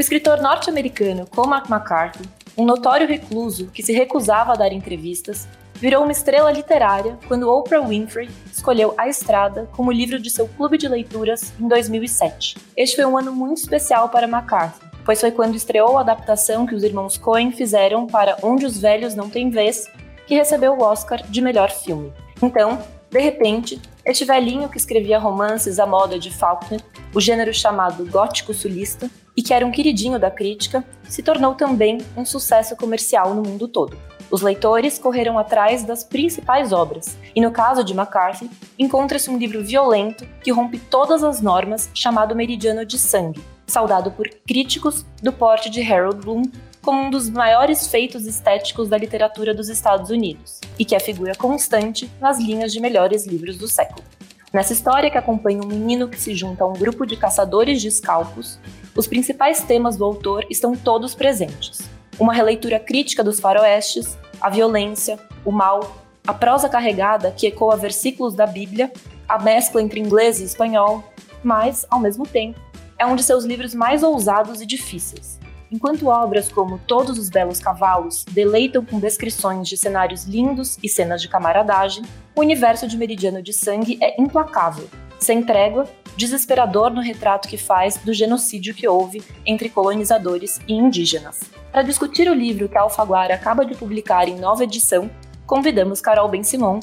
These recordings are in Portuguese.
O escritor norte-americano Cormac McCarthy, um notório recluso que se recusava a dar entrevistas, virou uma estrela literária quando Oprah Winfrey escolheu A Estrada como livro de seu clube de leituras em 2007. Este foi um ano muito especial para McCarthy, pois foi quando estreou a adaptação que os irmãos Coen fizeram para Onde os Velhos Não Têm Vez, que recebeu o Oscar de melhor filme. Então, de repente, este velhinho que escrevia romances à moda de Faulkner, o gênero chamado gótico sulista, e que era um queridinho da crítica, se tornou também um sucesso comercial no mundo todo. Os leitores correram atrás das principais obras, e no caso de McCarthy, encontra-se um livro violento que rompe todas as normas chamado Meridiano de Sangue, saudado por críticos do porte de Harold Bloom como um dos maiores feitos estéticos da literatura dos Estados Unidos, e que é figura constante nas linhas de melhores livros do século. Nessa história que acompanha um menino que se junta a um grupo de caçadores de escalpos, os principais temas do autor estão todos presentes. Uma releitura crítica dos faroestes, a violência, o mal, a prosa carregada que ecoa versículos da Bíblia, a mescla entre inglês e espanhol, mas, ao mesmo tempo, é um de seus livros mais ousados e difíceis. Enquanto obras como Todos os Belos Cavalos deleitam com descrições de cenários lindos e cenas de camaradagem, o universo de Meridiano de Sangue é implacável, sem trégua, desesperador no retrato que faz do genocídio que houve entre colonizadores e indígenas. Para discutir o livro que a Alfaguara acaba de publicar em nova edição, convidamos Carol Ben-Simon,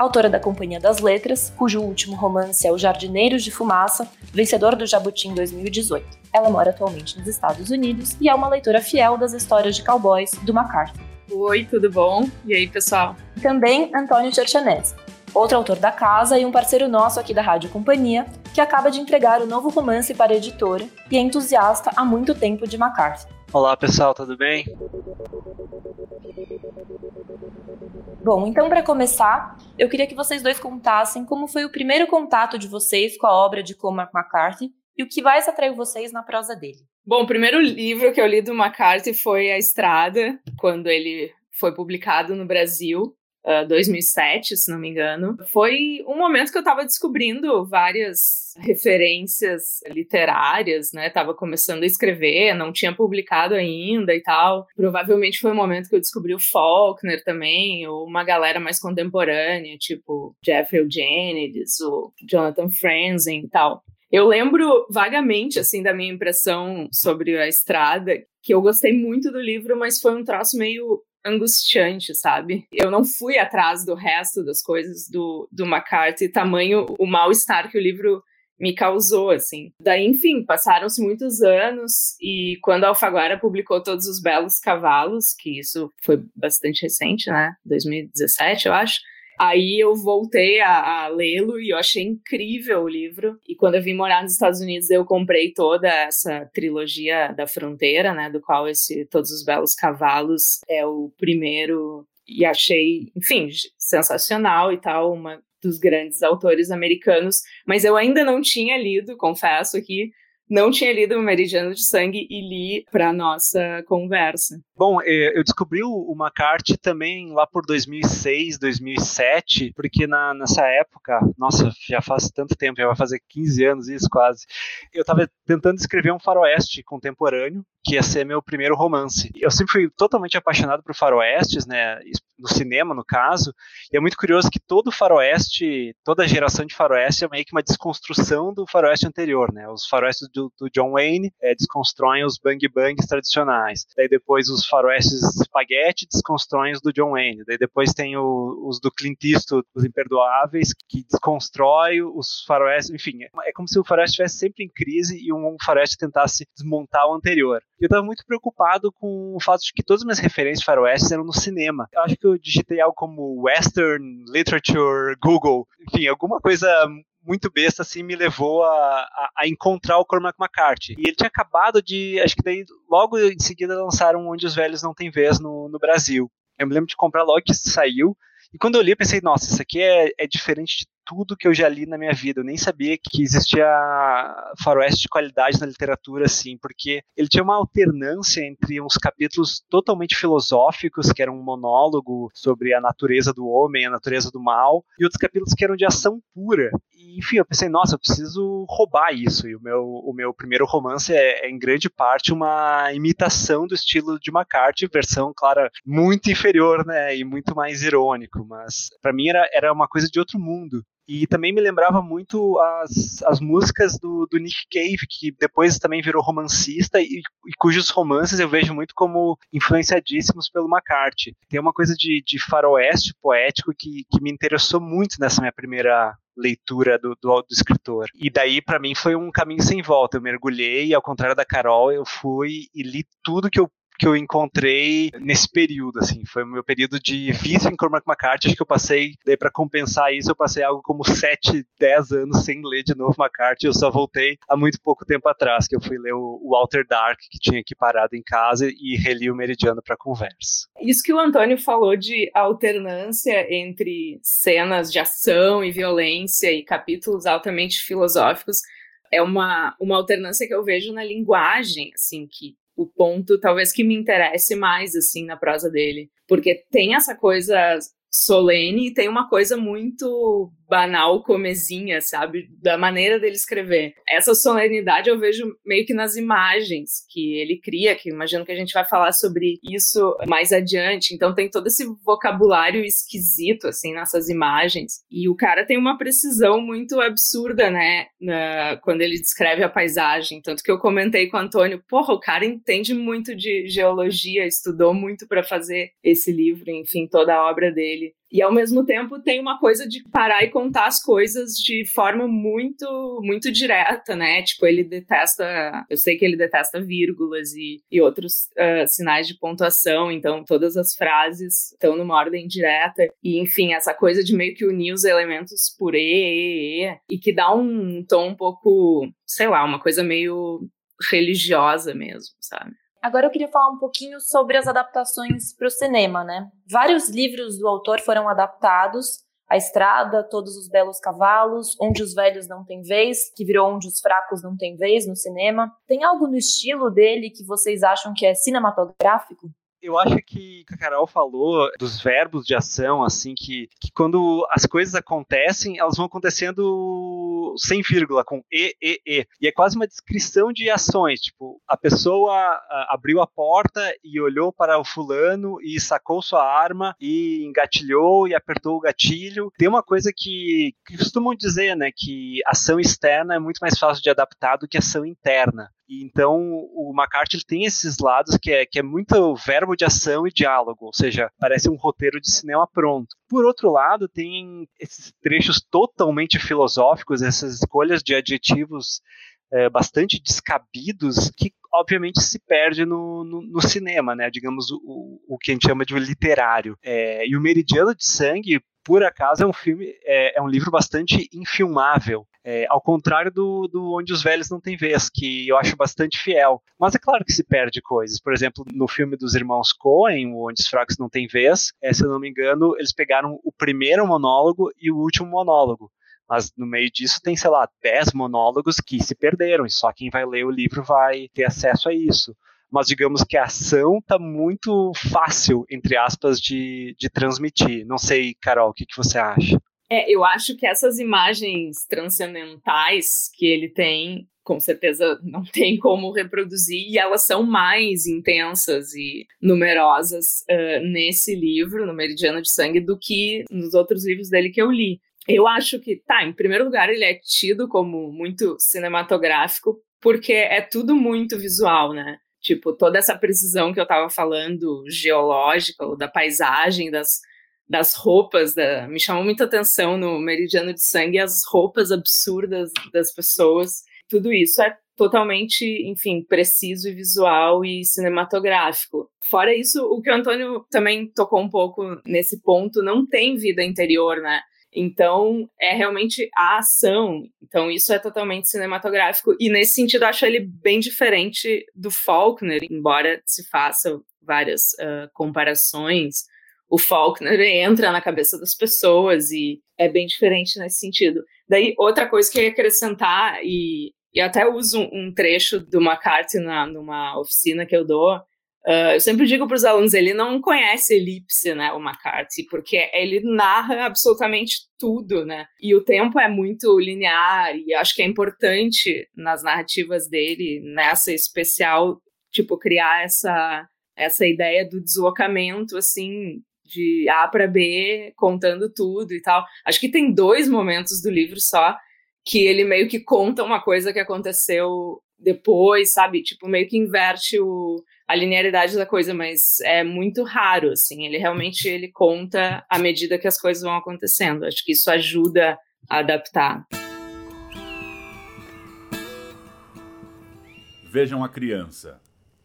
autora da Companhia das Letras, cujo último romance é Os Jardineiros de Fumaça, vencedor do Jabuti em 2018. Ela mora atualmente nos Estados Unidos e é uma leitora fiel das histórias de cowboys do MacArthur. Oi, tudo bom? E aí, pessoal? Também Antônio Cherchanese, outro autor da casa e um parceiro nosso aqui da Rádio Companhia, que acaba de entregar o novo romance para a editora e é entusiasta há muito tempo de MacArthur. Olá pessoal, tudo bem? Bom, então para começar, eu queria que vocês dois contassem como foi o primeiro contato de vocês com a obra de Cormac McCarthy e o que mais atraiu vocês na prosa dele. Bom, o primeiro livro que eu li do McCarthy foi A Estrada, quando ele foi publicado no Brasil uh, 2007, se não me engano. Foi um momento que eu estava descobrindo várias referências literárias, né? Tava começando a escrever, não tinha publicado ainda e tal. Provavelmente foi o momento que eu descobri o Faulkner também, ou uma galera mais contemporânea, tipo Jeffrey Eugenides, o Jonathan Franzen e tal. Eu lembro vagamente, assim, da minha impressão sobre a estrada, que eu gostei muito do livro, mas foi um troço meio angustiante, sabe? Eu não fui atrás do resto das coisas do, do McCarthy, tamanho o mal-estar que o livro me causou, assim. Daí, enfim, passaram-se muitos anos e quando a Alfaguara publicou Todos os Belos Cavalos, que isso foi bastante recente, né? 2017, eu acho. Aí eu voltei a, a lê-lo e eu achei incrível o livro. E quando eu vim morar nos Estados Unidos, eu comprei toda essa trilogia da fronteira, né? Do qual esse Todos os Belos Cavalos é o primeiro. E achei, enfim, sensacional e tal, uma dos grandes autores americanos, mas eu ainda não tinha lido, confesso aqui, não tinha lido o Meridiano de Sangue e li para nossa conversa. Bom, é, eu descobri o McCarthy também lá por 2006, 2007, porque na, nessa época, nossa, já faz tanto tempo, já vai fazer 15 anos isso quase, eu estava tentando escrever um faroeste contemporâneo, que ia ser meu primeiro romance. Eu sempre fui totalmente apaixonado por faroestes, né, no cinema no caso, e é muito curioso que todo faroeste, toda geração de faroeste é meio que uma desconstrução do faroeste anterior, né, os faroestes do John Wayne é, desconstroem os bang bangs tradicionais, daí depois os faroestes espaguete desconstroem os do John Wayne, daí depois tem o, os do Clint Eastwood, os imperdoáveis, que desconstrói os faroestes, enfim, é, é como se o faroeste estivesse sempre em crise e um faroeste tentasse desmontar o anterior. Eu estava muito preocupado com o fato de que todas as minhas referências faroestes eram no cinema. Eu acho que eu digitei algo como Western Literature Google, enfim, alguma coisa muito besta assim me levou a, a, a, encontrar o Cormac McCarthy. E ele tinha acabado de, acho que daí logo em seguida lançaram Onde os Velhos Não Têm Vez no, no Brasil. Eu me lembro de comprar logo que saiu. E quando eu li, eu pensei, nossa, isso aqui é, é diferente de tudo que eu já li na minha vida. Eu nem sabia que existia faroeste de qualidade na literatura, assim, porque ele tinha uma alternância entre uns capítulos totalmente filosóficos, que era um monólogo sobre a natureza do homem, a natureza do mal, e outros capítulos que eram de ação pura. E enfim, eu pensei, nossa, eu preciso roubar isso. E o meu, o meu primeiro romance é, é em grande parte uma imitação do estilo de McCarthy, versão, claro, muito inferior, né? E muito mais irônico. Mas para mim era, era uma coisa de outro mundo. E também me lembrava muito as, as músicas do, do Nick Cave, que depois também virou romancista e, e, cujos romances eu vejo muito como influenciadíssimos pelo McCarthy. Tem uma coisa de, de faroeste poético que, que me interessou muito nessa minha primeira leitura do, do, do escritor. E daí, para mim, foi um caminho sem volta. Eu mergulhei, ao contrário da Carol, eu fui e li tudo que eu que eu encontrei nesse período, assim. Foi o meu período de vício em Cormac McCarthy. Acho que eu passei, daí para compensar isso, eu passei algo como 7, 10 anos sem ler de novo McCarthy. Eu só voltei há muito pouco tempo atrás, que eu fui ler o Walter Dark, que tinha aqui parado em casa, e reli o Meridiano para conversa. Isso que o Antônio falou de alternância entre cenas de ação e violência e capítulos altamente filosóficos é uma, uma alternância que eu vejo na linguagem, assim, que o ponto talvez que me interesse mais assim na prosa dele, porque tem essa coisa solene e tem uma coisa muito banal, comezinha, sabe? Da maneira dele escrever. Essa solenidade eu vejo meio que nas imagens que ele cria, que imagino que a gente vai falar sobre isso mais adiante. Então tem todo esse vocabulário esquisito, assim, nessas imagens. E o cara tem uma precisão muito absurda, né? Na, quando ele descreve a paisagem. Tanto que eu comentei com o Antônio, porra, o cara entende muito de geologia, estudou muito para fazer esse livro, enfim, toda a obra dele. E ao mesmo tempo tem uma coisa de parar e contar as coisas de forma muito, muito direta, né? Tipo, ele detesta. Eu sei que ele detesta vírgulas e, e outros uh, sinais de pontuação, então todas as frases estão numa ordem direta. E, enfim, essa coisa de meio que unir os elementos por E, E, E, e que dá um tom um pouco, sei lá, uma coisa meio religiosa mesmo, sabe? Agora eu queria falar um pouquinho sobre as adaptações para o cinema, né? Vários livros do autor foram adaptados. A Estrada, Todos os Belos Cavalos, Onde os Velhos Não Têm Vez, que virou Onde os Fracos Não Têm Vez no cinema. Tem algo no estilo dele que vocês acham que é cinematográfico? Eu acho que a Carol falou dos verbos de ação, assim, que, que quando as coisas acontecem, elas vão acontecendo sem vírgula, com E, E, E. E é quase uma descrição de ações, tipo, a pessoa abriu a porta e olhou para o fulano e sacou sua arma e engatilhou e apertou o gatilho. Tem uma coisa que, que costumam dizer, né, que ação externa é muito mais fácil de adaptar do que ação interna. E então o McCarthy ele tem esses lados que é, que é muito verbo de ação e diálogo, ou seja, parece um roteiro de cinema pronto. Por outro lado, tem esses trechos totalmente filosóficos, essas escolhas de adjetivos é, bastante descabidos que obviamente se perde no, no, no cinema, né? Digamos o, o, que a gente chama de literário. É, e o Meridiano de Sangue, por acaso, é um filme, é, é um livro bastante infilmável. É, ao contrário do, do Onde os Velhos Não Têm Vez, que eu acho bastante fiel. Mas é claro que se perde coisas. Por exemplo, no filme dos irmãos Coen, Onde os Fracos Não Têm Vez, é, se eu não me engano, eles pegaram o primeiro monólogo e o último monólogo. Mas no meio disso tem, sei lá, dez monólogos que se perderam, e só quem vai ler o livro vai ter acesso a isso mas digamos que a ação está muito fácil, entre aspas, de, de transmitir. Não sei, Carol, o que, que você acha? É, eu acho que essas imagens transcendentais que ele tem, com certeza não tem como reproduzir, e elas são mais intensas e numerosas uh, nesse livro, no Meridiano de Sangue, do que nos outros livros dele que eu li. Eu acho que, tá, em primeiro lugar, ele é tido como muito cinematográfico, porque é tudo muito visual, né? Tipo, toda essa precisão que eu estava falando, geológica, ou da paisagem, das das roupas, da, me chamou muita atenção no Meridiano de Sangue as roupas absurdas das pessoas. Tudo isso é totalmente, enfim, preciso e visual e cinematográfico. Fora isso, o que o Antônio também tocou um pouco nesse ponto, não tem vida interior, né? Então, é realmente a ação. Então, isso é totalmente cinematográfico. E, nesse sentido, acho ele bem diferente do Faulkner, embora se faça várias uh, comparações o Faulkner entra na cabeça das pessoas e é bem diferente nesse sentido. Daí, outra coisa que eu ia acrescentar, e, e até uso um, trecho do McCarthy na, numa oficina que eu dou, Uh, eu sempre digo para os alunos, ele não conhece elipse, né, o McCarthy, porque ele narra absolutamente tudo, né? E o tempo é muito linear e acho que é importante nas narrativas dele, nessa especial, tipo criar essa essa ideia do deslocamento assim de A para B, contando tudo e tal. Acho que tem dois momentos do livro só que ele meio que conta uma coisa que aconteceu depois, sabe? Tipo, meio que inverte o, a linearidade da coisa, mas é muito raro, assim. Ele realmente ele conta à medida que as coisas vão acontecendo. Acho que isso ajuda a adaptar. Vejam a criança.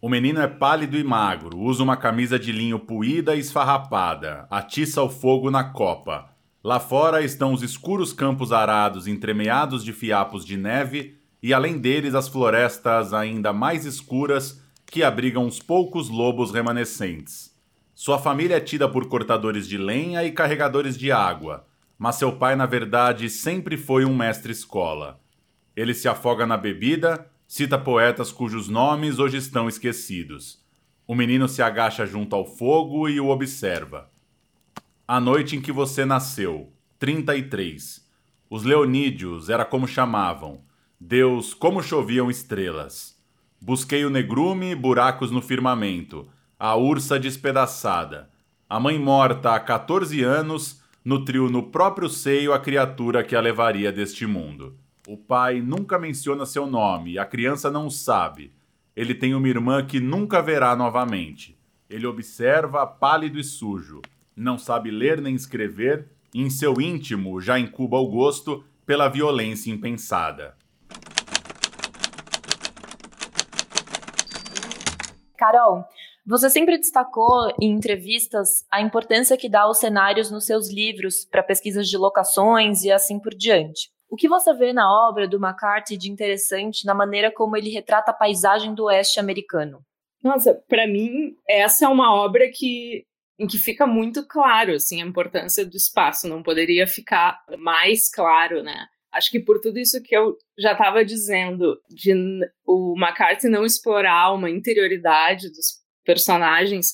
O menino é pálido e magro, usa uma camisa de linho puída e esfarrapada, atiça o fogo na copa. Lá fora estão os escuros campos arados entremeados de fiapos de neve e além deles as florestas ainda mais escuras que abrigam uns poucos lobos remanescentes. Sua família é tida por cortadores de lenha e carregadores de água, mas seu pai, na verdade, sempre foi um mestre-escola. Ele se afoga na bebida, cita poetas cujos nomes hoje estão esquecidos. O menino se agacha junto ao fogo e o observa. A noite em que você nasceu, 33. Os Leonídios era como chamavam. Deus, como choviam estrelas. Busquei o negrume, buracos no firmamento, a ursa despedaçada. A mãe morta há 14 anos nutriu no próprio seio a criatura que a levaria deste mundo. O pai nunca menciona seu nome a criança não sabe. Ele tem uma irmã que nunca verá novamente. Ele observa pálido e sujo. Não sabe ler nem escrever, e em seu íntimo já incuba o gosto pela violência impensada. Carol, você sempre destacou em entrevistas a importância que dá aos cenários nos seus livros para pesquisas de locações e assim por diante. O que você vê na obra do McCarthy de interessante na maneira como ele retrata a paisagem do oeste americano? Nossa, para mim essa é uma obra que em que fica muito claro assim a importância do espaço, não poderia ficar mais claro, né? acho que por tudo isso que eu já estava dizendo, de o McCarthy não explorar uma interioridade dos personagens,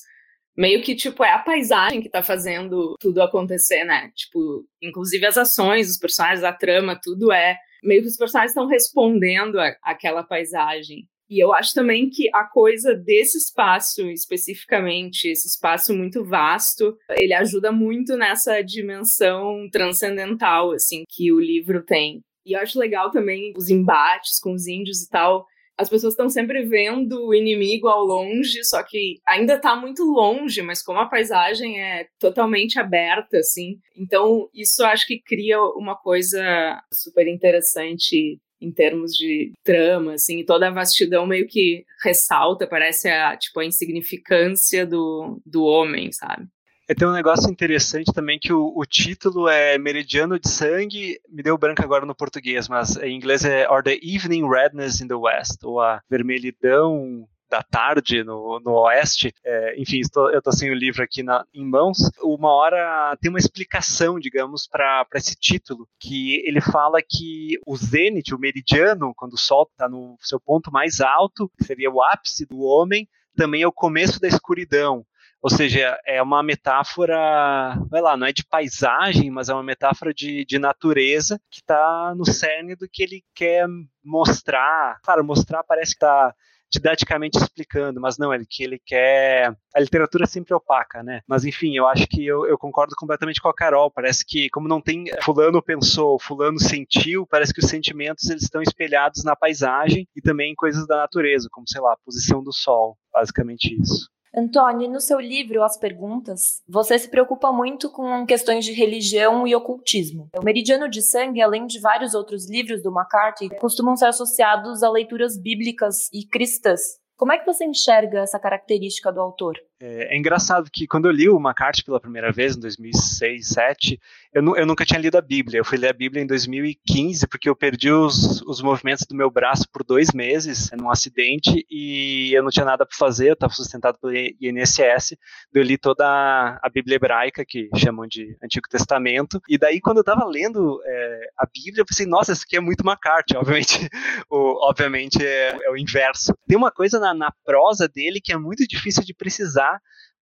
meio que, tipo, é a paisagem que tá fazendo tudo acontecer, né? Tipo, inclusive as ações, os personagens, a trama, tudo é. Meio que os personagens estão respondendo àquela paisagem. E eu acho também que a coisa desse espaço, especificamente, esse espaço muito vasto, ele ajuda muito nessa dimensão transcendental, assim, que o livro tem. E eu acho legal também os embates com os índios e tal. As pessoas estão sempre vendo o inimigo ao longe, só que ainda está muito longe, mas como a paisagem é totalmente aberta, assim. Então, isso acho que cria uma coisa super interessante em termos de trama, assim, toda a vastidão meio que ressalta, parece a, tipo, a insignificância do, do homem, sabe? É, tem um negócio interessante também que o, o, título é Meridiano de Sangue, me deu branco agora no português, mas em inglês é Or the Evening Redness in the West, ou a vermelhidão da tarde no, no oeste. É, enfim, estou, eu estou sem o livro aqui na, em mãos. Uma hora tem uma explicação, digamos, para esse título, que ele fala que o zênite, o meridiano, quando o Sol está no seu ponto mais alto, seria o ápice do homem, também é o começo da escuridão. Ou seja, é uma metáfora, vai lá, não é de paisagem, mas é uma metáfora de, de natureza que está no cerne do que ele quer mostrar. Claro, mostrar parece que está didaticamente explicando, mas não, ele que ele quer. A literatura é sempre opaca, né? Mas enfim, eu acho que eu, eu concordo completamente com a Carol. Parece que, como não tem fulano pensou, fulano sentiu, parece que os sentimentos eles estão espelhados na paisagem e também em coisas da natureza, como sei lá, a posição do sol, basicamente isso. Antônio, no seu livro As Perguntas, você se preocupa muito com questões de religião e ocultismo. O Meridiano de Sangue, além de vários outros livros do McCarthy, costumam ser associados a leituras bíblicas e cristãs. Como é que você enxerga essa característica do autor? É, é, engraçado que quando eu li o McCarthy pela primeira vez, em 2006, 2007, eu, eu, nunca tinha lido a Bíblia. Eu fui ler a Bíblia em 2015, porque eu perdi os, os movimentos do meu braço por dois meses num acidente e eu não tinha nada para fazer, eu estava sustentado pelo INSS. Eu li toda a, a, Bíblia hebraica, que chamam de Antigo Testamento. E daí, quando eu estava lendo é, a Bíblia, eu pensei, nossa, isso aqui é muito McCarthy. Obviamente, o, obviamente é, é, o inverso. Tem uma coisa na, na prosa dele que é muito difícil de precisar,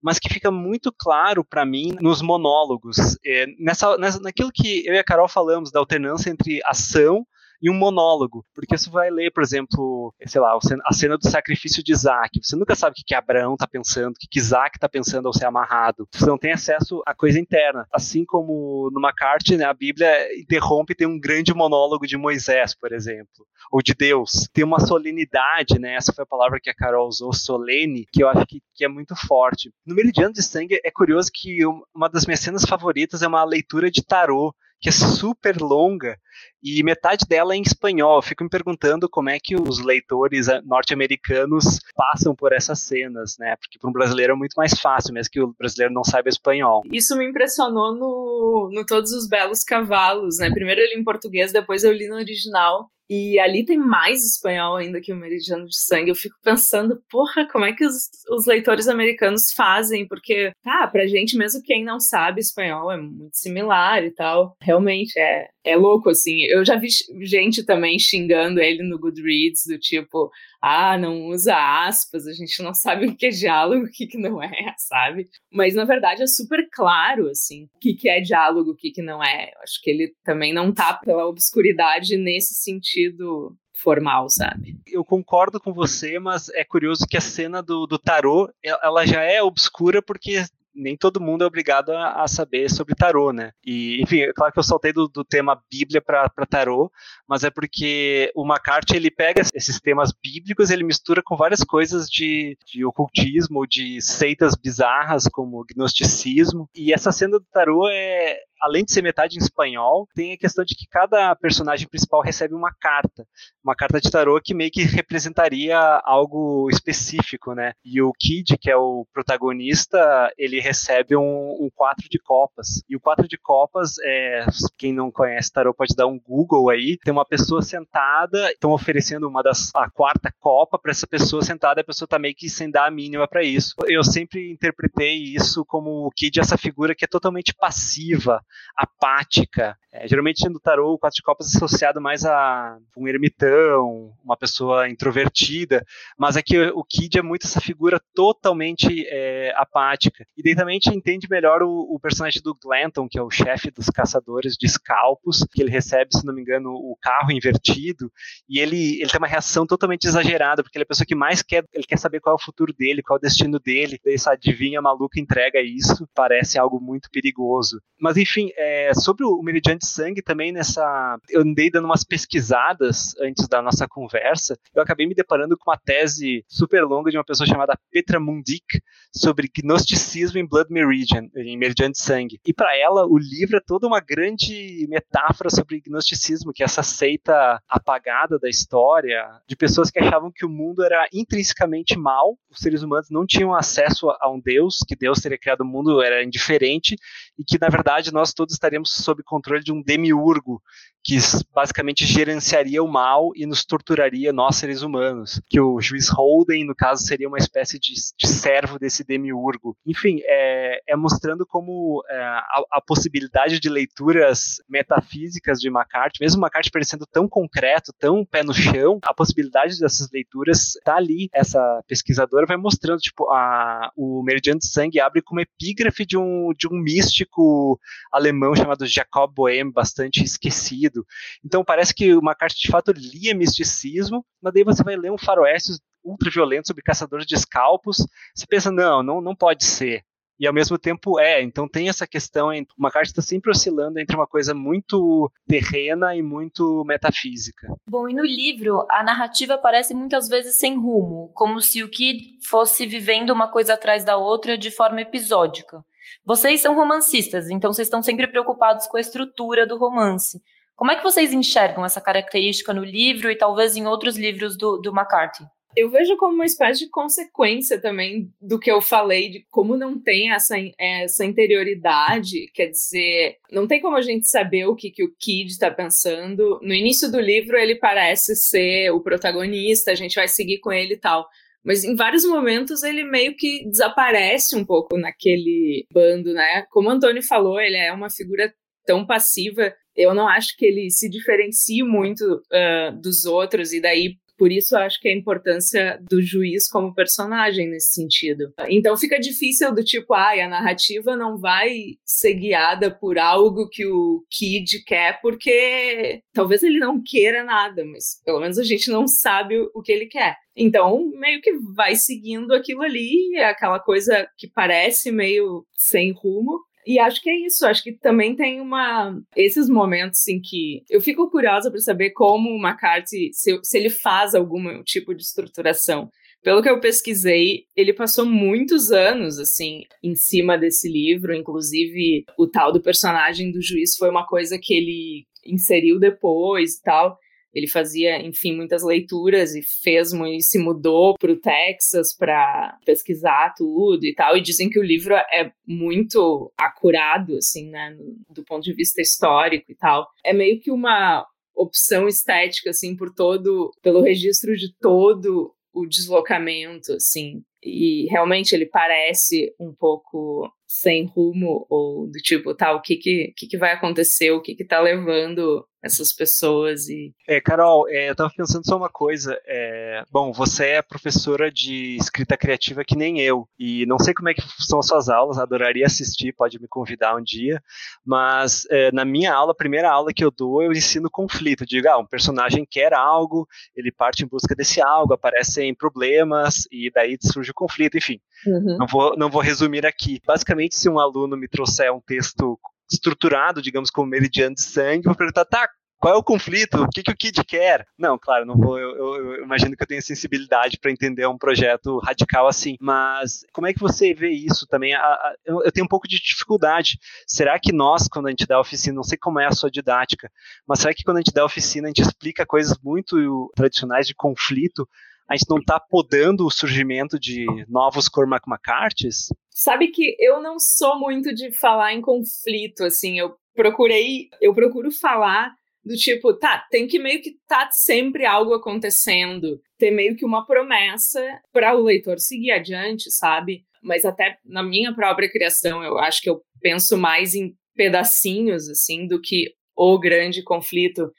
mas que fica muito claro para mim nos monólogos. É, nessa, nessa, naquilo que eu e a Carol falamos, da alternância entre ação e um monólogo. Porque você vai ler, por exemplo, sei lá, a cena do sacrifício de Isaac. Você nunca sabe o que Abraão está pensando, o que Isaac está pensando ao ser amarrado. Você não tem acesso à coisa interna. Assim como numa carta, né, a Bíblia interrompe e tem um grande monólogo de Moisés, por exemplo, ou de Deus. Tem uma solenidade, né? Essa foi a palavra que a Carol usou, solene, que eu acho que, que é muito forte. No Meridiano de Sangue é curioso que uma das minhas cenas favoritas é uma leitura de tarô que é super longa e metade dela é em espanhol. Eu fico me perguntando como é que os leitores eh, norte-americanos passam por essas cenas, né? Porque para um brasileiro é muito mais fácil, mesmo que o brasileiro não saiba espanhol. Isso me impressionou no, no Todos os Belos Cavalos, né? Primeiro eu li em português, depois eu li no original. E ali tem mais espanhol ainda que o Meridiano de Sangue. Eu fico pensando, porra, como é que os, os, leitores americanos fazem? Porque, tá, pra gente, mesmo quem não sabe espanhol, é muito similar e tal. Realmente é, é louco, assim. Eu já vi gente também xingando ele no Goodreads, do tipo, ah, não usa aspas, a gente não sabe o que é diálogo, o que, que não é, sabe? Mas na verdade é super claro, assim, o que, que é diálogo, o que, que não é. Eu acho que ele também não tá pela obscuridade nesse sentido formal, sabe? Eu concordo com você, mas é curioso que a cena do, do tarô, ela já é obscura porque nem todo mundo é obrigado a, a, saber sobre tarô, né? E, enfim, é claro que eu saltei do, do tema Bíblia para tarô, mas é porque o McCarthy ele pega esses temas bíblicos, ele mistura com várias coisas de, de ocultismo, de seitas bizarras, como gnosticismo, e essa cena do tarô é, além de ser metade em espanhol, tem a questão de que cada personagem principal recebe uma carta, uma carta de tarô que meio que representaria algo específico, né? E o Kid, que é o protagonista, ele recebe um, um quatro de copas. E o quatro de copas, é, quem não conhece tarô pode dar um Google aí, tem uma pessoa sentada, estão oferecendo uma das a quarta copa para essa pessoa sentada, a pessoa tá meio que sem dar a mínima para isso. Eu sempre interpretei isso como o Kid essa figura que é totalmente passiva, apática. É, geralmente no tarô, o quatro de copas é associado mais a um ermitão, uma pessoa introvertida, mas aqui o Kid é muito essa figura totalmente é, apática. E daí também a gente entende melhor o, o personagem do Glanton, que é o chefe dos caçadores de escalpos, que ele recebe, se não me engano, o carro invertido, e ele, ele tem uma reação totalmente exagerada, porque ele é a pessoa que mais quer, ele quer saber qual é o futuro dele, qual é o destino dele, daí essa adivinha maluca entrega isso, parece algo muito perigoso. Mas enfim, enfim, é, sobre o meridiano de sangue também nessa, eu andei dando umas pesquisadas antes da nossa conversa, eu acabei me deparando com uma tese super longa de uma pessoa chamada Petra Mundik sobre gnosticismo em Blood Meridian, em meridiano de sangue. E para ela o livro é toda uma grande metáfora sobre gnosticismo, que é essa seita apagada da história de pessoas que achavam que o mundo era intrinsecamente mal, os seres humanos não tinham acesso a um Deus, que Deus teria criado o mundo era indiferente e que na verdade nós nós todos estaríamos sob controle de um demiurgo que basicamente gerenciaria o mal e nos torturaria, nós seres humanos. Que o juiz Holden, no caso, seria uma espécie de, de servo desse demiurgo. Enfim, é, é mostrando como é, a, a, possibilidade de leituras metafísicas de McCarthy, mesmo McCarthy parecendo tão concreto, tão pé no chão, a possibilidade dessas leituras está ali. Essa pesquisadora vai mostrando, tipo, a, o Meridiano de Sangue abre como epígrafe de um, de um místico alemão chamado Jacob Boehme, bastante esquecido então parece que uma carta de fato lia misticismo, mas daí você vai ler um faroeste ultra violento sobre caçadores de escalpos, você pensa, não, não, não pode ser. E ao mesmo tempo é, então tem essa questão, uma carta está sempre oscilando entre uma coisa muito terrena e muito metafísica. Bom, e no livro, a narrativa parece muitas vezes sem rumo, como se o Kid fosse vivendo uma coisa atrás da outra de forma episódica. Vocês são romancistas, então vocês estão sempre preocupados com a estrutura do romance. Como é que vocês enxergam essa característica no livro e talvez em outros livros do, do McCarthy? Eu vejo como uma espécie de consequência também do que eu falei, de como não tem essa, essa interioridade, quer dizer, não tem como a gente saber o que, que o Kid está pensando. No início do livro, ele parece ser o protagonista, a gente vai seguir com ele e tal. Mas em vários momentos ele meio que desaparece um pouco naquele bando, né? Como o Antônio falou, ele é uma figura tão passiva. Eu não acho que ele se diferencie muito uh, dos outros, e daí por isso acho que a importância do juiz como personagem nesse sentido. Então fica difícil do tipo, ai, ah, a narrativa não vai ser guiada por algo que o Kid quer, porque talvez ele não queira nada, mas pelo menos a gente não sabe o que ele quer. Então, meio que vai seguindo aquilo ali, é aquela coisa que parece meio sem rumo, e acho que é isso, acho que também tem uma. Esses momentos em que eu fico curiosa para saber como o McCarthy, se, se ele faz algum tipo de estruturação. Pelo que eu pesquisei, ele passou muitos anos, assim, em cima desse livro. Inclusive, o tal do personagem do juiz foi uma coisa que ele inseriu depois e tal. Ele fazia, enfim, muitas leituras e fez e se mudou para o Texas para pesquisar tudo e tal. E dizem que o livro é muito acurado, assim, né, do ponto de vista histórico e tal. É meio que uma opção estética, assim, por todo, pelo registro de todo o deslocamento, assim. E realmente ele parece um pouco sem rumo, ou do tipo, tá, o que que, que, que vai acontecer, o que que tá levando essas pessoas e... É, Carol, é, eu tava pensando só uma coisa, é, bom, você é professora de escrita criativa que nem eu, e não sei como é que são as suas aulas, adoraria assistir, pode me convidar um dia, mas é, na minha aula, a primeira aula que eu dou, eu ensino conflito, digo, ah, um personagem quer algo, ele parte em busca desse algo, aparecem problemas, e daí surge o conflito, enfim, uhum. não, vou, não vou resumir aqui. Basicamente, se um aluno me trouxer um texto estruturado, digamos, como meridiano de sangue, vou perguntar, tá, qual é o conflito? O que, que o Kid quer? Não, claro, não vou. Eu, eu, eu imagino que eu tenho sensibilidade para entender um projeto radical assim. Mas como é que você vê isso também? A, a, eu, eu, tenho um pouco de dificuldade. Será que nós, quando a gente dá oficina, não sei como é a sua didática, mas será que quando a gente dá oficina, a gente explica coisas muito tradicionais de conflito? A gente não está podando o surgimento de novos Cormac McCarthy's? Sabe que eu não sou muito de falar em conflito, assim, eu procurei, eu procuro falar do tipo, tá, tem que meio que tá sempre algo acontecendo, ter meio que uma promessa para o leitor seguir adiante, sabe? Mas até na minha própria criação, eu acho que eu penso mais em pedacinhos assim do que o grande conflito.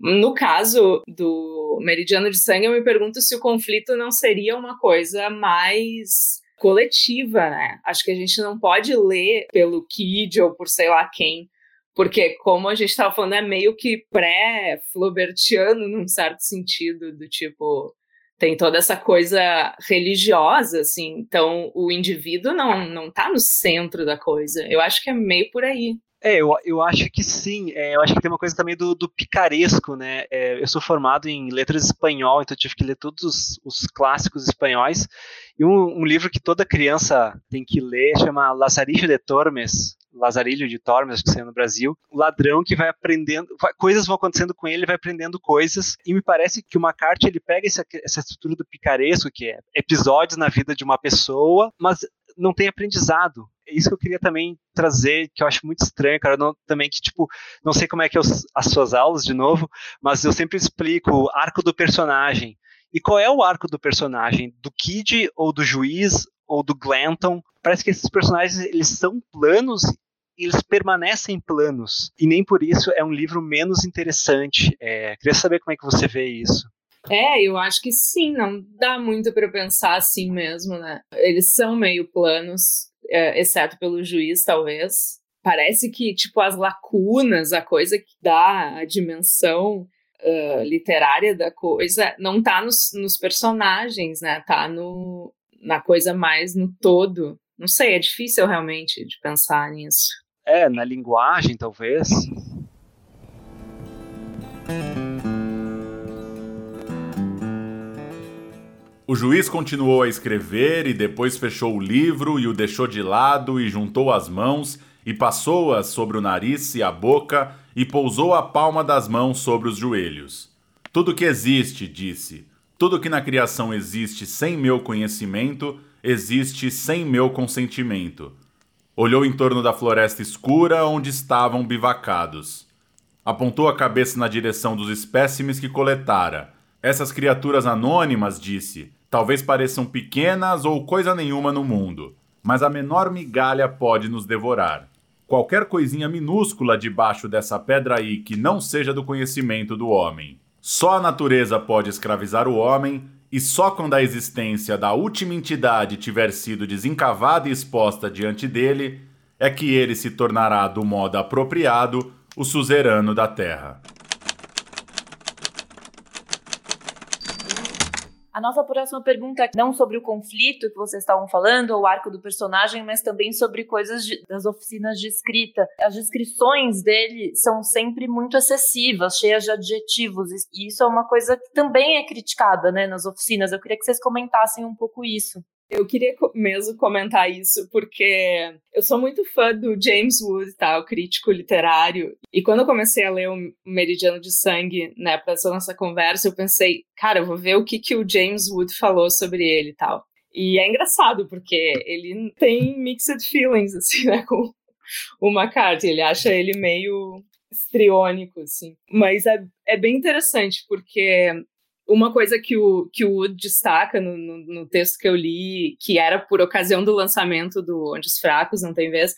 No caso do Meridiano de Sangue, eu me pergunto se o conflito não seria uma coisa mais coletiva, né? Acho que a gente não pode ler pelo Kid ou por sei lá quem, porque como a gente estava falando, é meio que pré-Flaubertiano num certo sentido, do tipo, tem toda essa coisa religiosa, assim, então o indivíduo não, não tá no centro da coisa. Eu acho que é meio por aí. É, eu, eu acho que sim. É, eu acho que tem uma coisa também do, do picaresco, né? É, eu sou formado em letras espanhol, então tive que ler todos os, os clássicos espanhóis. E um, um, livro que toda criança tem que ler chama Lazarillo de Tormes, Lazarilho de Tormes, que saiu no Brasil. O ladrão que vai aprendendo, coisas vão acontecendo com ele, vai aprendendo coisas. E me parece que o McCarthy ele pega essa, essa estrutura do picaresco, que é episódios na vida de uma pessoa, mas não tem aprendizado. É isso que eu queria também trazer, que eu acho muito estranho, cara. Não, também que, tipo, não sei como é que é os, as suas aulas, de novo, mas eu sempre explico o arco do personagem. E qual é o arco do personagem? Do Kid ou do juiz ou do Glanton? Parece que esses personagens, eles são planos eles permanecem planos. E nem por isso é um livro menos interessante. É, queria saber como é que você vê isso. É, eu acho que sim, não dá muito para pensar assim mesmo, né? Eles são meio planos, é, exceto pelo juiz, talvez. Parece que, tipo, as lacunas, a coisa que dá a dimensão uh, literária da coisa, não tá nos, nos personagens, né? Tá no, na coisa mais no todo. Não sei, é difícil realmente de pensar nisso. É, na linguagem, talvez. O juiz continuou a escrever e depois fechou o livro e o deixou de lado e juntou as mãos e passou-as sobre o nariz e a boca e pousou a palma das mãos sobre os joelhos. Tudo que existe, disse, Tudo que na criação existe sem meu conhecimento, existe sem meu consentimento. Olhou em torno da floresta escura onde estavam bivacados. Apontou a cabeça na direção dos espécimes que coletara. Essas criaturas anônimas, disse, talvez pareçam pequenas ou coisa nenhuma no mundo, mas a menor migalha pode nos devorar. Qualquer coisinha minúscula debaixo dessa pedra aí que não seja do conhecimento do homem. Só a natureza pode escravizar o homem e só quando a existência da última entidade tiver sido desencavada e exposta diante dele, é que ele se tornará do modo apropriado o suzerano da terra. A nossa próxima pergunta é não sobre o conflito que vocês estavam falando, ou o arco do personagem, mas também sobre coisas de, das oficinas de escrita. As descrições dele são sempre muito excessivas, cheias de adjetivos, e isso é uma coisa que também é criticada né, nas oficinas. Eu queria que vocês comentassem um pouco isso. Eu queria mesmo comentar isso porque eu sou muito fã do James Wood, tá? O crítico literário. E quando eu comecei a ler o Meridiano de Sangue, né, para essa nossa conversa, eu pensei, cara, eu vou ver o que, que o James Wood falou sobre ele e tal. E é engraçado porque ele tem mixed feelings, assim, né, com o McCarthy. Ele acha ele meio estriônico, assim. Mas é, é bem interessante porque uma coisa que o, que o Wood destaca no, no, no, texto que eu li, que era por ocasião do lançamento do Onde os Fracos Não Tem Vez,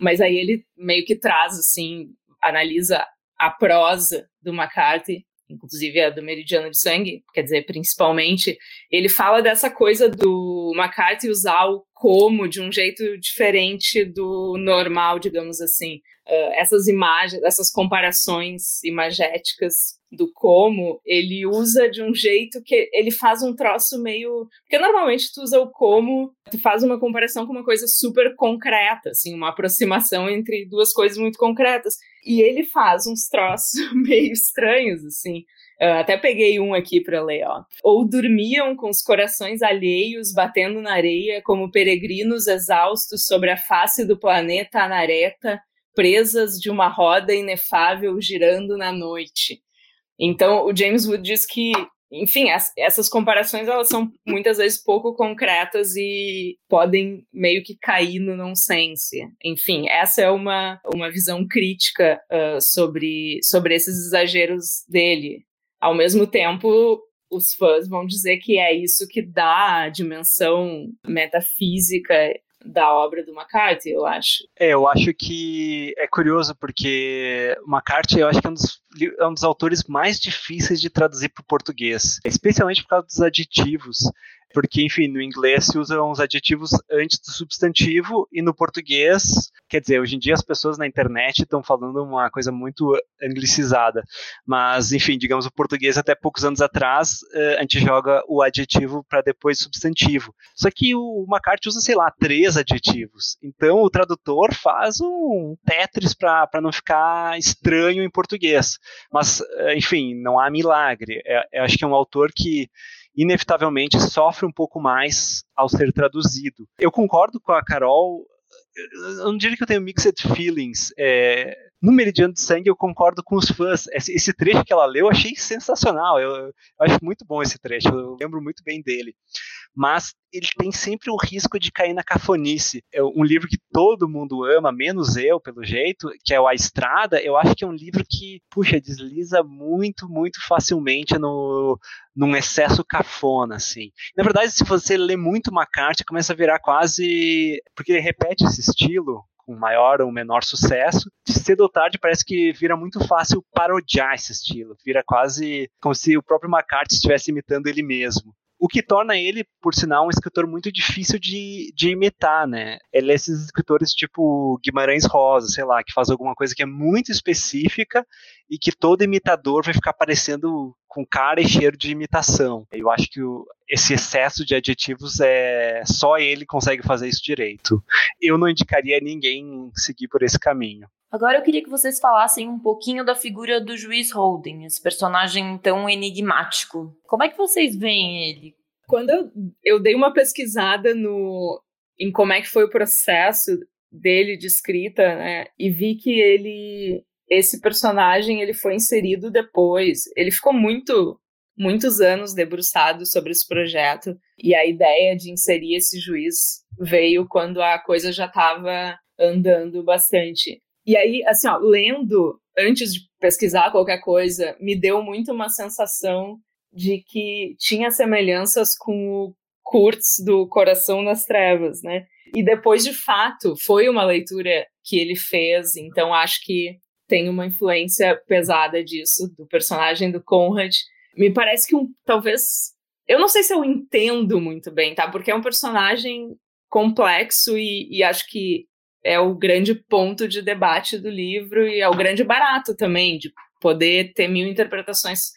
mas aí ele meio que traz, assim, analisa a prosa do McCarthy, inclusive a do Meridiano de Sangue, quer dizer, principalmente, ele fala dessa coisa do McCarthy usar o como de um jeito diferente do normal, digamos assim. Uh, essas imagens, essas comparações imagéticas do como, ele usa de um jeito que ele faz um troço meio. Porque normalmente tu usa o como, tu faz uma comparação com uma coisa super concreta, assim, uma aproximação entre duas coisas muito concretas. E ele faz uns troços meio estranhos, assim. Eu até peguei um aqui para ler, ó. Ou dormiam com os corações alheios batendo na areia, como peregrinos exaustos sobre a face do planeta Anareta, presas de uma roda inefável girando na noite. Então, o James Wood diz que, enfim, as, essas comparações elas são muitas vezes pouco concretas e podem meio que cair no nonsense. Enfim, essa é uma, uma visão crítica uh, sobre, sobre esses exageros dele. Ao mesmo tempo, os fãs vão dizer que é isso que dá a dimensão metafísica da obra do McCarthy, eu acho. É, eu acho que é curioso porque o McCarthy, eu acho que é um dos, é um dos autores mais difíceis de traduzir para o português, especialmente por causa dos aditivos porque, enfim, no inglês se usam os adjetivos antes do substantivo e no português, quer dizer, hoje em dia as pessoas na internet estão falando uma coisa muito anglicizada, mas, enfim, digamos, o português até poucos anos atrás eh, a gente joga o adjetivo para depois substantivo. Só que o McCarthy usa, sei lá, três adjetivos. Então o tradutor faz um Tetris para não ficar estranho em português. Mas, eh, enfim, não há milagre. É, acho que é um autor que inevitavelmente sofre um pouco mais ao ser traduzido. Eu concordo com a Carol, eu não diria que eu tenho mixed feelings. É, no Meridiano de Sangue eu concordo com os fãs. Esse, trecho que ela leu eu achei sensacional. Eu, eu, acho muito bom esse trecho, eu lembro muito bem dele mas ele tem sempre o risco de cair na cafonice. É um livro que todo mundo ama, menos eu, pelo jeito, que é o A Estrada, eu acho que é um livro que, puxa, desliza muito, muito facilmente no, num excesso cafona, assim. Na verdade, se você lê muito McCarthy, começa a virar quase... porque ele repete esse estilo, com maior ou menor sucesso. Cedo ou tarde parece que vira muito fácil parodiar esse estilo. Vira quase como se o próprio McCarthy estivesse imitando ele mesmo. O que torna ele, por sinal, um escritor muito difícil de, de imitar, né? Ele é esses escritores tipo Guimarães Rosa, sei lá, que faz alguma coisa que é muito específica e que todo imitador vai ficar parecendo com cara e cheiro de imitação. Eu acho que o, esse excesso de adjetivos é só ele consegue fazer isso direito. Eu não indicaria ninguém seguir por esse caminho. Agora eu queria que vocês falassem um pouquinho da figura do juiz Holden, esse personagem tão enigmático. Como é que vocês veem ele? Quando eu, eu dei uma pesquisada no em como é que foi o processo dele de escrita, né, e vi que ele esse personagem ele foi inserido depois. Ele ficou muito muitos anos debruçado sobre esse projeto e a ideia de inserir esse juiz veio quando a coisa já estava andando bastante. E aí, assim, ó, lendo antes de pesquisar qualquer coisa, me deu muito uma sensação de que tinha semelhanças com o Kurtz do Coração nas Trevas, né? E depois, de fato, foi uma leitura que ele fez, então acho que tem uma influência pesada disso, do personagem do Conrad. Me parece que um, talvez. Eu não sei se eu entendo muito bem, tá? Porque é um personagem complexo e, e acho que é o grande ponto de debate do livro e é o grande barato também, de poder ter mil interpretações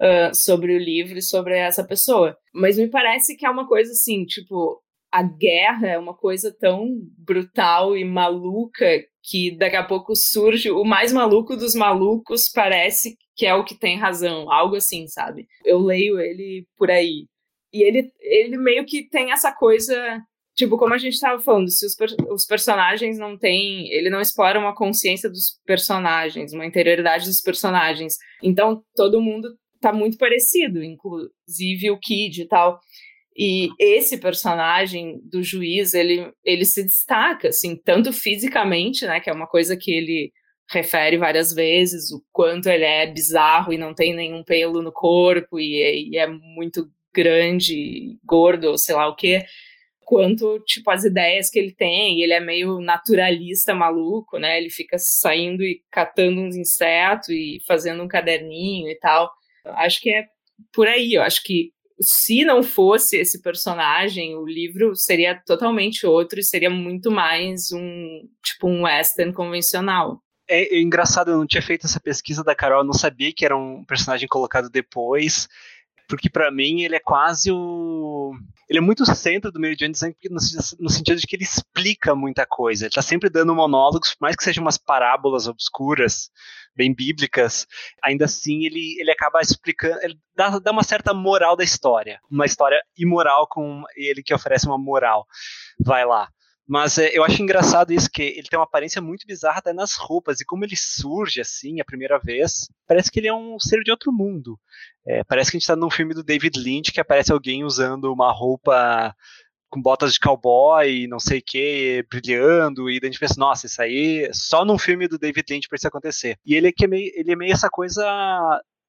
uh, sobre o livro e sobre essa pessoa. Mas me parece que é uma coisa assim, tipo, a guerra é uma coisa tão brutal e maluca que daqui a pouco surge o mais maluco dos malucos, parece que é o que tem razão, algo assim, sabe? Eu leio ele por aí. E ele, ele meio que tem essa coisa, tipo, como a gente estava falando, se os, os personagens não têm. Ele não explora uma consciência dos personagens, uma interioridade dos personagens. Então todo mundo tá muito parecido, inclusive o Kid e tal. E esse personagem do juiz, ele, ele se destaca, assim, tanto fisicamente, né, que é uma coisa que ele refere várias vezes, o quanto ele é bizarro e não tem nenhum pelo no corpo e, e é muito grande, gordo, ou sei lá o quê, quanto, tipo, as ideias que ele tem, ele é meio naturalista maluco, né, ele fica saindo e catando uns insetos e fazendo um caderninho e tal. Acho que é por aí, eu acho que se não fosse esse personagem, o livro seria totalmente outro e seria muito mais um tipo um western convencional. É, é engraçado, eu não tinha feito essa pesquisa da Carol, eu não sabia que era um personagem colocado depois, porque para mim ele é quase o ele é muito centro do Meridian Design no, sentido de que ele explica muita coisa. Ele está sempre dando monólogos, por mais que sejam umas parábolas obscuras, bem bíblicas, ainda assim ele, ele acaba explicando, ele dá, dá uma certa moral da história. Uma história imoral com ele que oferece uma moral. Vai lá. Mas é, eu acho engraçado isso, que ele tem uma aparência muito bizarra até nas roupas, e como ele surge assim a primeira vez, parece que ele é um ser de outro mundo. É, parece que a gente está num filme do David Lynch, que aparece alguém usando uma roupa com botas de cowboy, não sei o que, brilhando, e a gente pensa, nossa, isso aí só num filme do David Lynch para isso acontecer. E ele é, que é meio, ele é meio essa coisa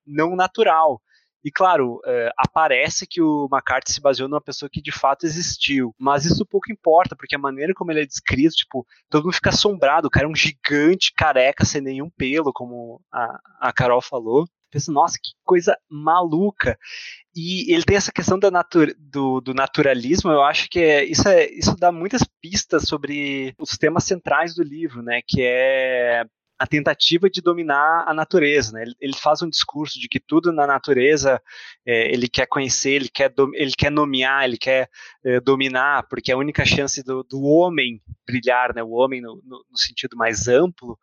não natural. E claro, é, aparece que o McCarthy se baseou numa pessoa que de fato existiu, mas isso pouco importa, porque a maneira como ele é descrito, tipo, todo mundo fica assombrado, o cara é um gigante careca sem nenhum pelo, como a, a Carol falou. Pensa, nossa, que coisa maluca. E ele tem essa questão da do, do, naturalismo, eu acho que é, isso, é, isso dá muitas pistas sobre os temas centrais do livro, né? Que é a tentativa de dominar a natureza. Né? Ele, ele, faz um discurso de que tudo na natureza é, ele quer conhecer, ele quer, ele quer nomear, ele quer é, dominar, porque é a única chance do, do homem brilhar, né? o homem no, no, no, sentido mais amplo.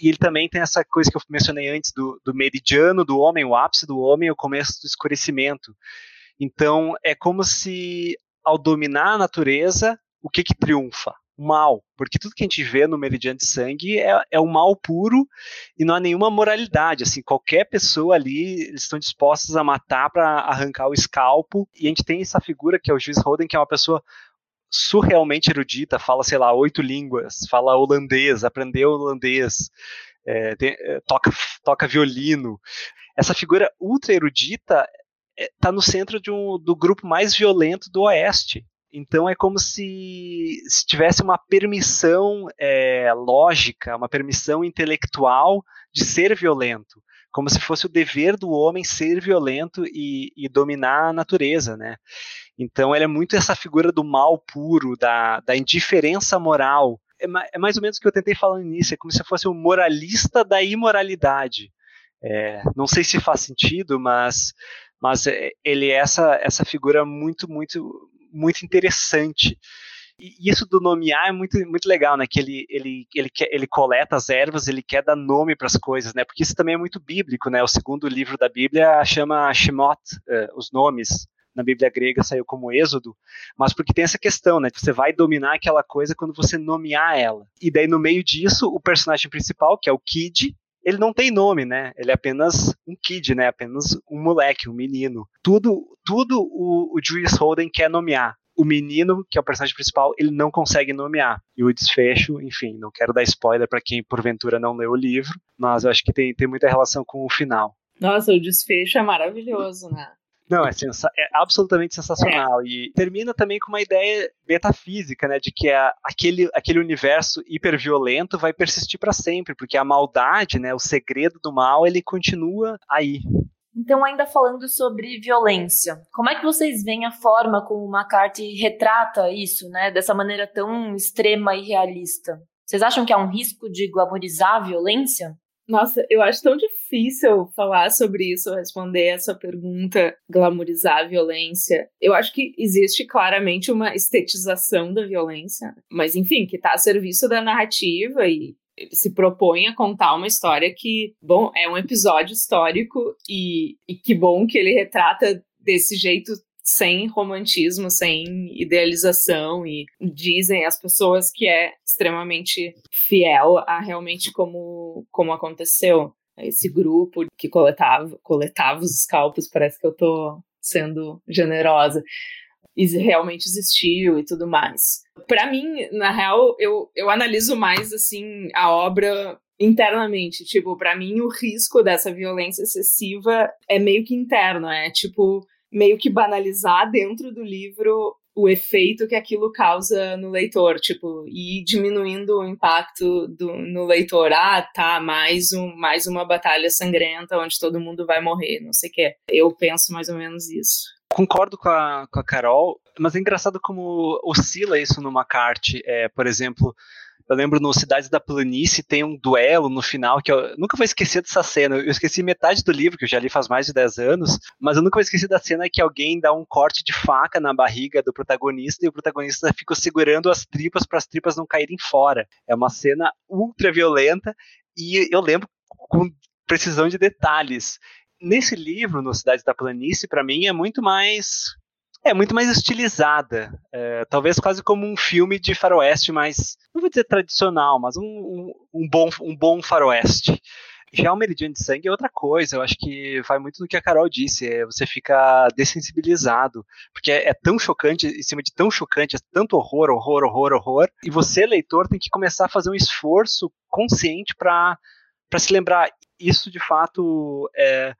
E ele também tem essa coisa que eu mencionei antes do, do meridiano do homem, o ápice do homem, o começo do escurecimento. Então, é como se, ao dominar a natureza, o que, que triunfa? Mal, porque tudo que a gente vê no meridiano de sangue é, é o mal puro e não há nenhuma moralidade, assim, qualquer pessoa ali, eles estão dispostos a matar para arrancar o escalpo, e a gente tem essa figura que é o juiz Roden, que é uma pessoa surrealmente erudita, fala, sei lá, oito línguas, fala holandês, aprendeu holandês, é, tem, é, toca, toca violino. Essa figura ultra erudita está é, no centro um, do grupo mais violento do Oeste. Então é como se, se tivesse uma permissão é, lógica, uma permissão intelectual de ser violento, como se fosse o dever do homem ser violento e, e dominar a natureza, né? Então ele é muito essa figura do mal puro, da, da indiferença moral. É, é mais ou menos o que eu tentei falar no início, é como se fosse um moralista da imoralidade. É, não sei se faz sentido, mas mas é, ele é essa essa figura muito muito muito interessante. E isso do nomear é muito, muito legal, né? Que ele, ele, ele, quer, ele coleta as ervas, ele quer dar nome para as coisas, né? Porque isso também é muito bíblico, né? O segundo livro da Bíblia chama Shemot, uh, os nomes. Na Bíblia grega saiu como Êxodo, mas porque tem essa questão, né? Você vai dominar aquela coisa quando você nomear ela. E daí, no meio disso, o personagem principal, que é o Kid, ele não tem nome, né? Ele é apenas um kid, né? Apenas um moleque, um menino. Tudo, tudo o, o Julius Holden quer nomear. O menino, que é o personagem principal, ele não consegue nomear. E o desfecho, enfim, não quero dar spoiler para quem porventura não leu o livro, mas eu acho que tem, tem muita relação com o final. Nossa, o desfecho é maravilhoso, né? Não, é, sensa é absolutamente sensacional. E termina também com uma ideia metafísica, né? De que a, aquele, aquele universo hiperviolento vai persistir para sempre, porque a maldade, né? O segredo do mal, ele continua aí. Então, ainda falando sobre violência, como é que vocês veem a forma como o McCarthy retrata isso, né? Dessa maneira tão extrema e realista? Vocês acham que há um risco de glamorizar a violência? Nossa, eu acho tão difícil falar sobre isso, responder essa pergunta, glamorizar a violência. Eu acho que existe claramente uma estetização da violência, mas enfim, que está a serviço da narrativa e ele se propõe a contar uma história que, bom, é um episódio histórico e, e que bom que ele retrata desse jeito sem romantismo, sem idealização e dizem as pessoas que é extremamente fiel a realmente como, como aconteceu. Esse grupo que coletava, coletava os scalpos, parece que eu tô sendo generosa, e realmente existiu e tudo mais. Para mim, na real, eu, eu analiso mais assim a obra internamente. Tipo, para mim, o risco dessa violência excessiva é meio que interno, é tipo meio que banalizar dentro do livro o efeito que aquilo causa no leitor, tipo, e diminuindo o impacto do, no leitor. Ah, tá, mais, um, mais uma batalha sangrenta onde todo mundo vai morrer, não sei o quê. Eu penso mais ou menos isso. Concordo com a, com a Carol, mas é engraçado como oscila isso no McCarthy. É, por exemplo, eu lembro no Cidades da Planície tem um duelo no final que eu nunca vou esquecer dessa cena. Eu esqueci metade do livro, que eu já li faz mais de 10 anos, mas eu nunca vou esquecer da cena que alguém dá um corte de faca na barriga do protagonista e o protagonista fica segurando as tripas para as tripas não caírem fora. É uma cena ultra violenta e eu lembro com precisão de detalhes. Nesse livro, no Cidades da Planície, para mim é muito mais é muito mais estilizada. É, talvez quase como um filme de faroeste mais, não vou dizer tradicional, mas um, um, um bom, um bom faroeste. Já o Meridiano de Sangue é outra coisa, eu acho que vai muito do que a Carol disse, é, você fica dessensibilizado, porque é, é, tão chocante, em cima de tão chocante, é tanto horror, horror, horror, horror, e você, leitor, tem que começar a fazer um esforço consciente para se lembrar, isso de fato, é,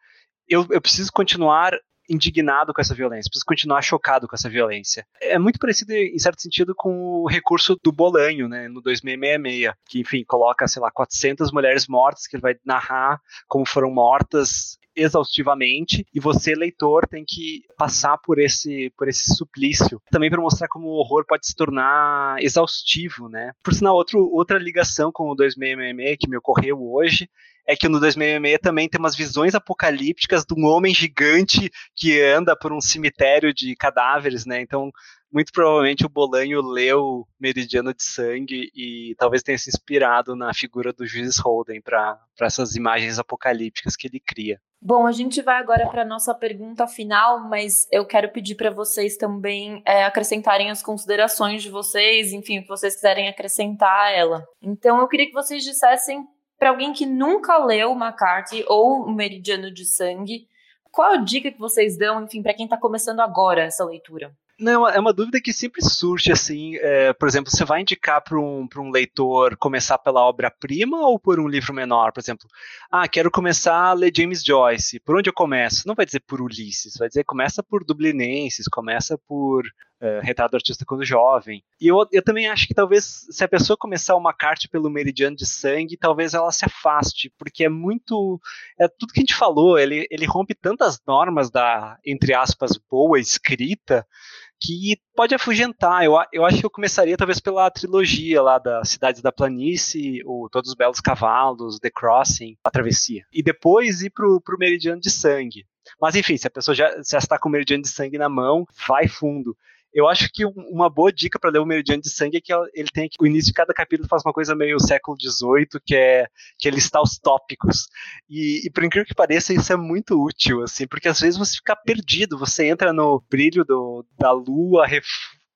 eu, eu preciso continuar indignado com essa violência, precisa continuar chocado com essa violência. É muito parecido, em certo sentido, com o recurso do Bolanho, né, no 2666, que, enfim, coloca, sei lá, 400 mulheres mortas, que ele vai narrar como foram mortas exaustivamente e você leitor tem que passar por esse por esse suplício também para mostrar como o horror pode se tornar exaustivo né por sinal outro, outra ligação com o 2666 que me ocorreu hoje é que no 2066 também tem umas visões apocalípticas de um homem gigante que anda por um cemitério de cadáveres, né? Então, muito provavelmente o Bolanho leu Meridiano de Sangue e talvez tenha se inspirado na figura do juiz Holden para essas imagens apocalípticas que ele cria. Bom, a gente vai agora para a nossa pergunta final, mas eu quero pedir para vocês também é, acrescentarem as considerações de vocês, enfim, o que vocês quiserem acrescentar a ela. Então, eu queria que vocês dissessem para alguém que nunca leu McCarthy ou o Meridiano de Sangue, qual a dica que vocês dão, enfim, para quem está começando agora essa leitura? Não, é uma dúvida que sempre surge, assim, é, por exemplo, você vai indicar para um, um leitor começar pela obra-prima ou por um livro menor, por exemplo? Ah, quero começar a ler James Joyce, por onde eu começo? Não vai dizer por Ulisses, vai dizer começa por Dublinenses, começa por uh, Retrato Artista Quando Jovem. E eu, eu também acho que talvez, se a pessoa começar uma carta pelo Meridiano de Sangue, talvez ela se afaste, porque é muito... É tudo que a gente falou, ele, ele rompe tantas normas da, entre aspas, boa escrita, que pode afugentar. Eu, eu acho que eu começaria talvez pela trilogia lá da Cidades da Planície, o Todos os Belos Cavalos, The Crossing, A Travessia. E depois ir pro, pro Meridiano de Sangue. Mas enfim, se a pessoa já, já está com o Meridiano de Sangue na mão, vai fundo. Eu acho que uma boa dica para ler o Meridiano de Sangue é que ele tem que o início de cada capítulo faz uma coisa meio século XVIII, que é que ele está os tópicos. E, e por incrível que pareça, isso é muito útil, assim, porque às vezes você fica perdido, você entra no brilho do, da lua,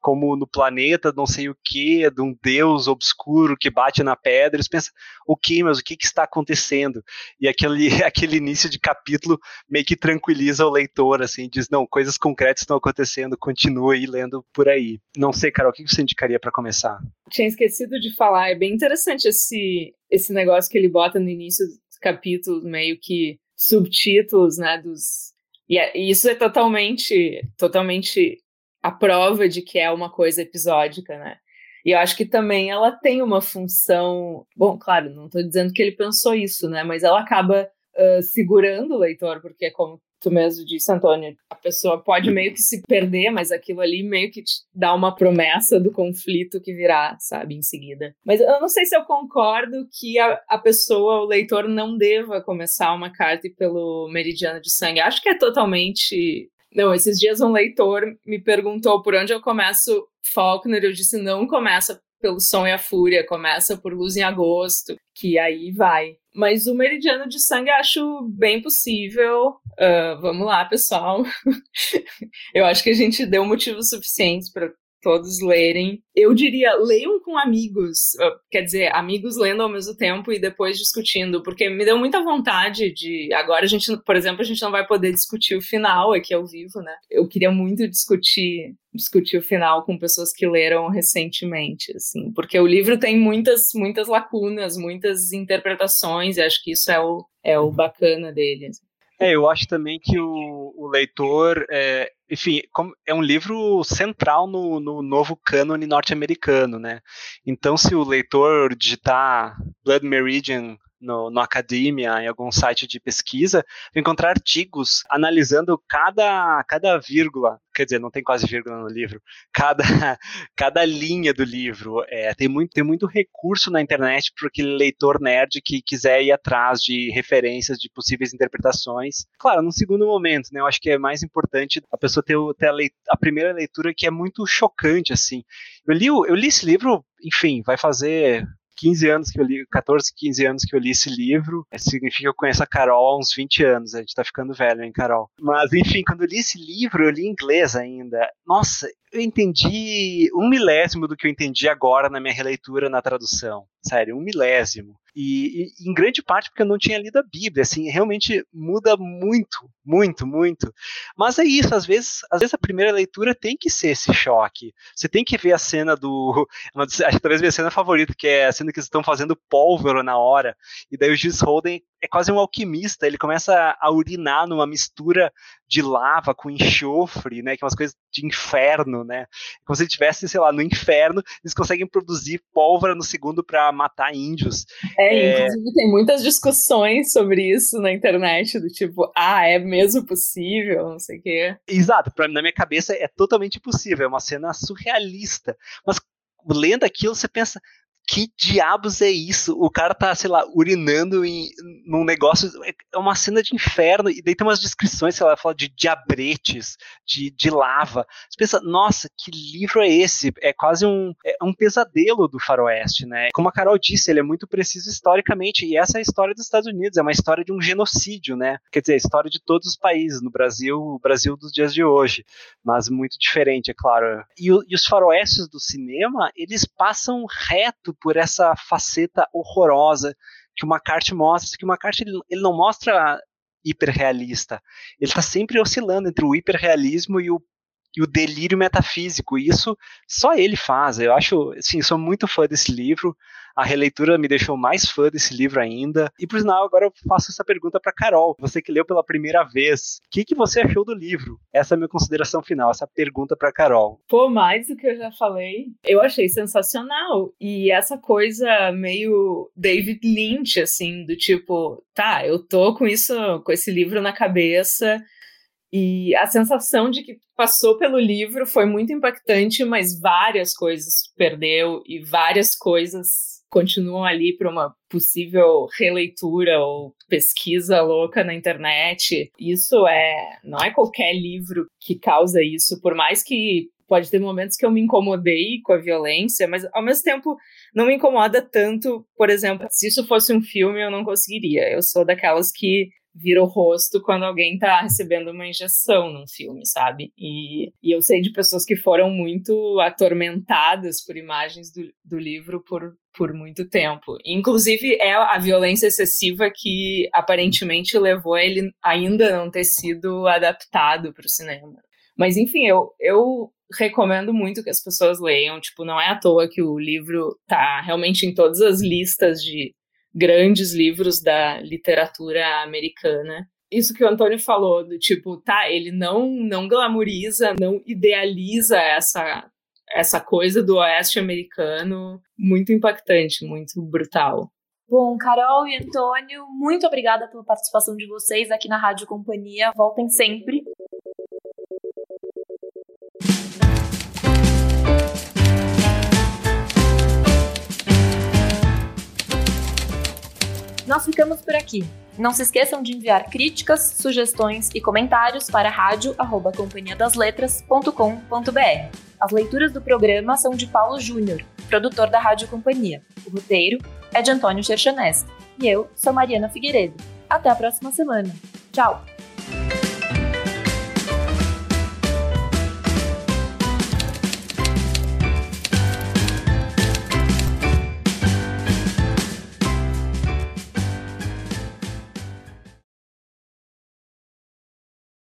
como no planeta, não sei o que, de um deus obscuro que bate na pedra. Eles pensam, o que, mas o que, que está acontecendo? E aquele, aquele início de capítulo meio que tranquiliza o leitor, assim, diz, não, coisas concretas estão acontecendo, continue lendo por aí. Não sei, Carol, o que você indicaria para começar? Tinha esquecido de falar, é bem interessante esse, esse negócio que ele bota no início dos capítulos, meio que subtítulos, né, dos... E é, isso é totalmente, totalmente a prova de que é uma coisa episódica, né? E eu acho que também ela tem uma função. Bom, claro, não estou dizendo que ele pensou isso, né? Mas ela acaba uh, segurando o leitor, porque, como tu mesmo disse, Antônio, a pessoa pode meio que se perder, mas aquilo ali meio que te dá uma promessa do conflito que virá, sabe, em seguida. Mas eu não sei se eu concordo que a, a pessoa, o leitor, não deva começar uma carta pelo meridiano de sangue. Acho que é totalmente não, esses dias um leitor me perguntou por onde eu começo Faulkner. Eu disse: não começa pelo Som e a Fúria, começa por Luz em Agosto, que aí vai. Mas o Meridiano de Sangue acho bem possível. Uh, vamos lá, pessoal. eu acho que a gente deu motivos suficientes para todos lerem. Eu diria, leiam com amigos, quer dizer, amigos lendo ao mesmo tempo e depois discutindo, porque me deu muita vontade de. Agora a gente, por exemplo, a gente não vai poder discutir o final aqui ao vivo, né? Eu queria muito discutir discutir o final com pessoas que leram recentemente, assim, porque o livro tem muitas muitas lacunas, muitas interpretações, e acho que isso é o, é o bacana dele. Assim. É, eu acho também que o, o leitor, é, enfim, é um livro central no, no novo cânone norte-americano, né? Então, se o leitor digitar Blood Meridian no, no Academia, em algum site de pesquisa, encontrar artigos analisando cada, cada vírgula, quer dizer, não tem quase vírgula no livro, cada, cada linha do livro. É, tem, muito, tem muito recurso na internet para aquele leitor nerd que quiser ir atrás de referências de possíveis interpretações. Claro, num segundo momento, né, eu acho que é mais importante a pessoa ter, ter a, leit a primeira leitura que é muito chocante, assim. Eu li, eu li esse livro, enfim, vai fazer 15 anos que eu li, 14, 15 anos que eu li esse livro, significa que eu conheço a Carol há uns 20 anos, a gente tá ficando velho, hein, Carol? Mas, enfim, quando eu li esse livro, eu li em inglês ainda. Nossa, eu entendi um milésimo do que eu entendi agora na minha releitura na tradução. Sério, um milésimo. E, e, em grande parte porque eu não tinha lido a Bíblia, assim, realmente muda muito, muito, muito. Mas é isso, às vezes, às vezes a primeira leitura tem que ser esse choque. Você tem que ver a cena do, acho que talvez minha cena favorita, que é a cena que eles estão fazendo pólvora na hora, e daí o Gis Holden é quase um alquimista, ele começa a urinar numa mistura de lava com enxofre, né, que é umas coisas de inferno, né, como se ele estivesse, sei lá, no inferno, eles conseguem produzir pólvora no segundo para matar índios. É, é, inclusive tem muitas discussões sobre isso na internet, do tipo, ah, é mesmo possível, não sei o quê. Exato, pra, na minha cabeça é totalmente possível, é uma cena surrealista, mas lendo aquilo você pensa, que diabos é isso? O cara tá, sei lá, urinando em, num negócio, é uma cena de inferno, e daí tem umas descrições, sei lá, fala de diabretes, de, de lava. Você pensa, nossa, que livro é esse? É quase um, é um pesadelo do faroeste, né? Como a Carol disse, ele é muito preciso historicamente, e essa é a história dos Estados Unidos, é uma história de um genocídio, né? Quer dizer, a história de todos os países, no Brasil, o Brasil dos dias de hoje, mas muito diferente, é claro. E, e os faroestes do cinema, eles passam reto por essa faceta horrorosa que o McCarthy mostra, que o McCarthy ele, ele não mostra hiperrealista, ele está sempre oscilando entre o hiperrealismo e o, e o delírio metafísico, isso só ele faz, eu acho, assim, sou muito fã desse livro, a releitura me deixou mais fã desse livro ainda. E por sinal, agora eu faço essa pergunta para Carol, você que leu pela primeira vez. O que, que você achou do livro? Essa é a minha consideração final, essa pergunta para Carol. Pô, mais do que eu já falei, eu achei sensacional. E essa coisa meio David Lynch, assim, do tipo, tá, eu tô com isso, com esse livro na cabeça. E a sensação de que passou pelo livro foi muito impactante, mas várias coisas perdeu e várias coisas continuam ali para uma possível releitura ou pesquisa louca na internet. Isso é, não é qualquer livro que causa isso, por mais que pode ter momentos que eu me incomodei com a violência, mas ao mesmo tempo não me incomoda tanto, por exemplo, se isso fosse um filme eu não conseguiria. Eu sou daquelas que vira o rosto quando alguém tá recebendo uma injeção num filme, sabe? E, e eu sei de pessoas que foram muito atormentadas por imagens do, do livro por, por muito tempo. Inclusive, é a violência excessiva que aparentemente levou ele ainda não ter sido adaptado para o cinema. Mas, enfim, eu, eu recomendo muito que as pessoas leiam. Tipo, não é à toa que o livro tá realmente em todas as listas de grandes livros da literatura americana. Isso que o Antônio falou, do tipo, tá, ele não, não glamoriza, não idealiza essa, essa coisa do oeste americano, muito impactante, muito brutal. Bom, Carol e Antônio, muito obrigada pela participação de vocês aqui na Rádio Companhia. Voltem sempre. Nós ficamos por aqui. Não se esqueçam de enviar críticas, sugestões e comentários para rádio@companhiadasletras.com.br. As leituras do programa são de Paulo Júnior, produtor da Rádio Companhia. O roteiro é de Antônio Cherchanesco. E eu sou Mariana Figueiredo. Até a próxima semana. Tchau!